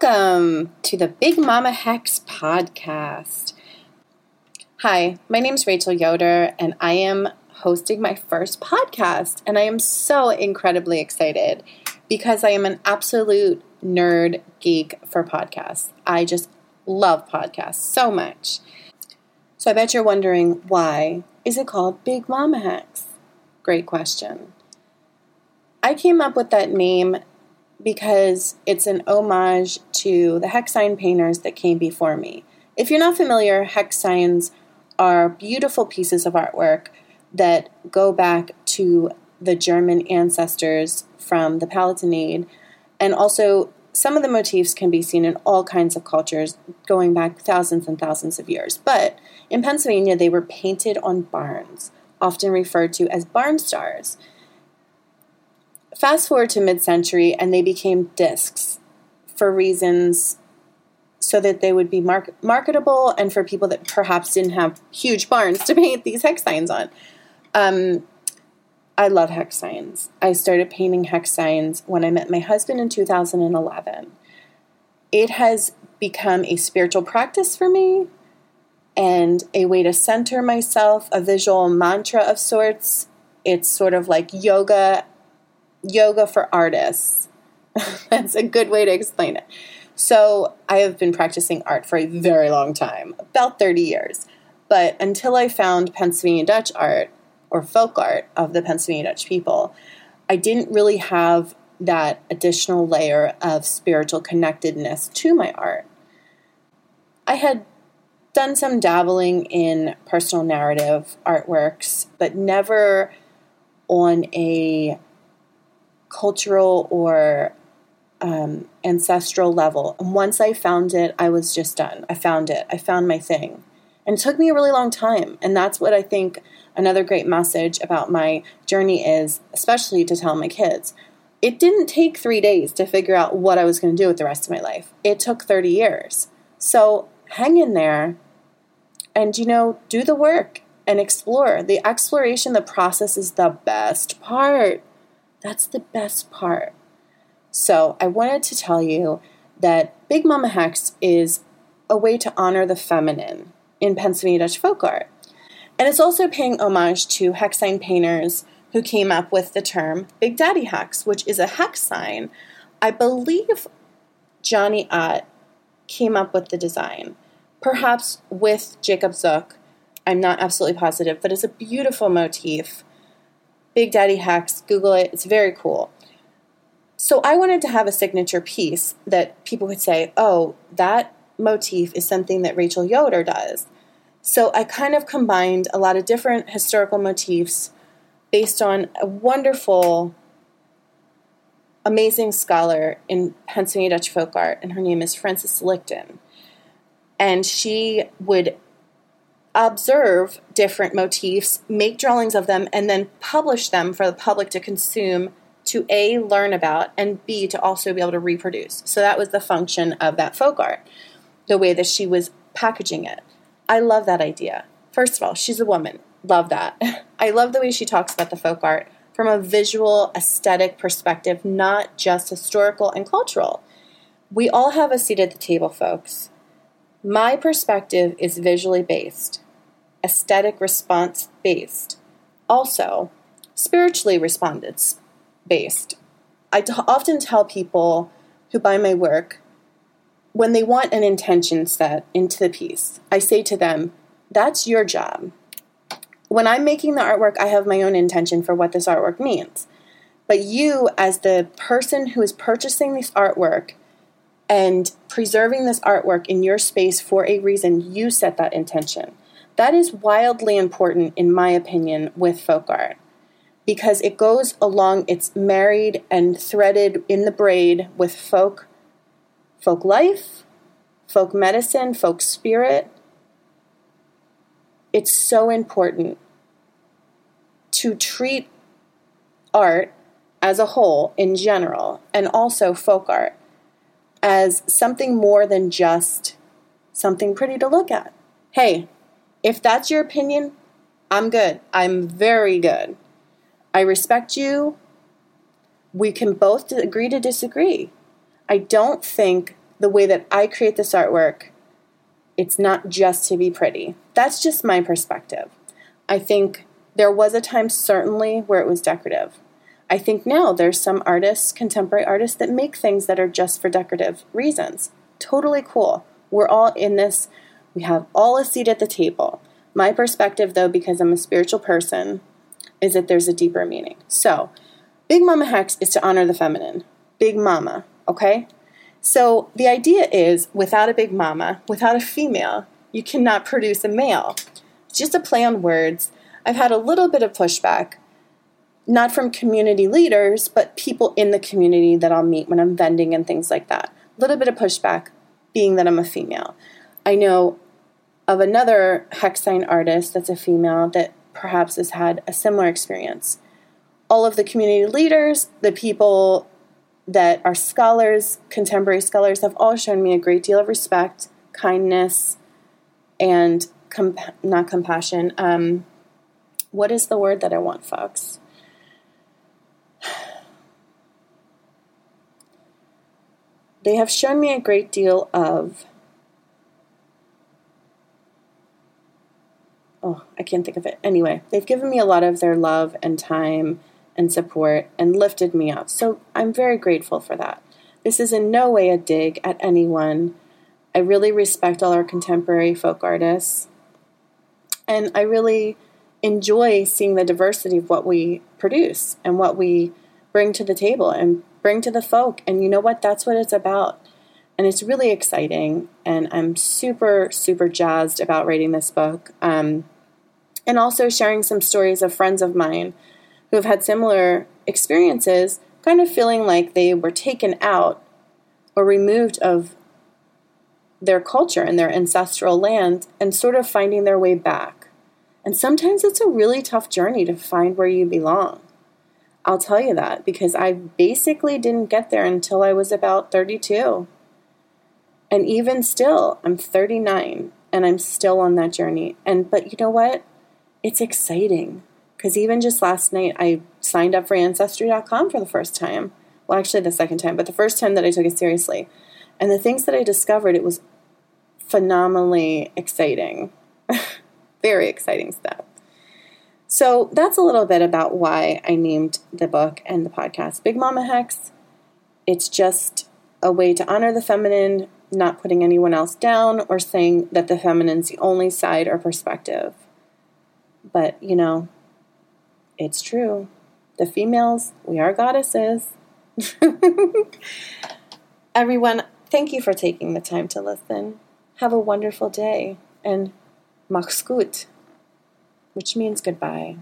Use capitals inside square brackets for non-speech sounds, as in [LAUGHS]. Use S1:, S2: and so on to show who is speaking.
S1: Welcome to the Big Mama Hex podcast. Hi, my name is Rachel Yoder, and I am hosting my first podcast. And I am so incredibly excited because I am an absolute nerd geek for podcasts. I just love podcasts so much. So I bet you're wondering why is it called Big Mama Hex? Great question. I came up with that name because it's an homage to the hex sign painters that came before me. If you're not familiar, hex signs are beautiful pieces of artwork that go back to the German ancestors from the Palatinate, and also some of the motifs can be seen in all kinds of cultures going back thousands and thousands of years. But in Pennsylvania, they were painted on barns, often referred to as barn stars. Fast forward to mid century, and they became discs for reasons so that they would be mark- marketable and for people that perhaps didn't have huge barns to paint these hex signs on. Um, I love hex signs. I started painting hex signs when I met my husband in 2011. It has become a spiritual practice for me and a way to center myself, a visual mantra of sorts. It's sort of like yoga yoga for artists. [LAUGHS] That's a good way to explain it. So, I have been practicing art for a very long time, about 30 years. But until I found Pennsylvania Dutch art or folk art of the Pennsylvania Dutch people, I didn't really have that additional layer of spiritual connectedness to my art. I had done some dabbling in personal narrative artworks, but never on a cultural or um, ancestral level. And once I found it, I was just done. I found it. I found my thing. And it took me a really long time. And that's what I think another great message about my journey is, especially to tell my kids. It didn't take three days to figure out what I was going to do with the rest of my life. It took 30 years. So hang in there and, you know, do the work and explore. The exploration, the process is the best part. That's the best part. So, I wanted to tell you that Big Mama Hex is a way to honor the feminine in Pennsylvania Dutch folk art. And it's also paying homage to hex sign painters who came up with the term Big Daddy Hex, which is a hex sign. I believe Johnny Ott came up with the design, perhaps with Jacob Zook. I'm not absolutely positive, but it's a beautiful motif Big Daddy Hex, Google it, it's very cool. So I wanted to have a signature piece that people could say, oh, that motif is something that Rachel Yoder does. So I kind of combined a lot of different historical motifs based on a wonderful, amazing scholar in Pennsylvania Dutch folk art, and her name is Frances Lichten. And she would observe different motifs, make drawings of them, and then publish them for the public to consume to A, learn about, and B, to also be able to reproduce. So that was the function of that folk art, the way that she was packaging it. I love that idea. First of all, she's a woman. Love that. [LAUGHS] I love the way she talks about the folk art from a visual, aesthetic perspective, not just historical and cultural. We all have a seat at the table, folks. My perspective is visually based aesthetic response based. Also, spiritually respondents based. I t- often tell people who buy my work when they want an intention set into the piece, I say to them, that's your job. When I'm making the artwork, I have my own intention for what this artwork means. But you, as the person who is purchasing this artwork and preserving this artwork in your space for a reason, you set that intention. That is wildly important, in my opinion, with folk art because it goes along, it's married and threaded in the braid with folk, folk life, folk medicine, folk spirit. It's so important to treat art as a whole in general, and also folk art, as something more than just something pretty to look at. Hey, if that's your opinion, I'm good. I'm very good. I respect you. We can both agree to disagree. I don't think the way that I create this artwork, it's not just to be pretty. That's just my perspective. I think there was a time, certainly, where it was decorative. I think now there's some artists, contemporary artists, that make things that are just for decorative reasons. Totally cool. We're all in this, we have all a seat at the table. My perspective, though, because I'm a spiritual person, is that there's a deeper meaning. So, Big Mama Hex is to honor the feminine. Big Mama, okay? So, the idea is without a Big Mama, without a female, you cannot produce a male. It's just a play on words. I've had a little bit of pushback, not from community leaders, but people in the community that I'll meet when I'm vending and things like that. A little bit of pushback being that I'm a female. I know of another hex sign artist that's a female that perhaps has had a similar experience. All of the community leaders, the people that are scholars, contemporary scholars, have all shown me a great deal of respect, kindness, and comp- not compassion. Um, what is the word that I want, folks? [SIGHS] They have shown me a great deal of oh, I can't think of it. Anyway, they've given me a lot of their love and time and support and lifted me up. So I'm very grateful for that. This is in no way a dig at anyone. I really respect all our contemporary folk artists. And I really enjoy seeing the diversity of what we produce and what we bring to the table and bring to the folk. And you know what? That's what it's about. And it's really exciting. And I'm super, super jazzed about writing this book. Um, and also sharing some stories of friends of mine who have had similar experiences, kind of feeling like they were taken out or removed of their culture and their ancestral land and sort of finding their way back. And sometimes it's a really tough journey to find where you belong. I'll tell you that because I basically didn't get there until I was about 32. And even still, I'm 39 and I'm still on that journey. And but you know what? It's exciting because even just last night I signed up for Ancestry.com for the first time. Well, actually, the second time, but the first time that I took it seriously. And the things that I discovered, it was phenomenally exciting. [LAUGHS] Very exciting stuff. So that's a little bit about why I named the book and the podcast Big Mama Hex. It's just a way to honor the feminine, not putting anyone else down or saying that the feminine's the only side or perspective. But, you know, it's true. The females, we are goddesses. [LAUGHS] Everyone, thank you for taking the time to listen. Have a wonderful day and mach's gut, which means goodbye.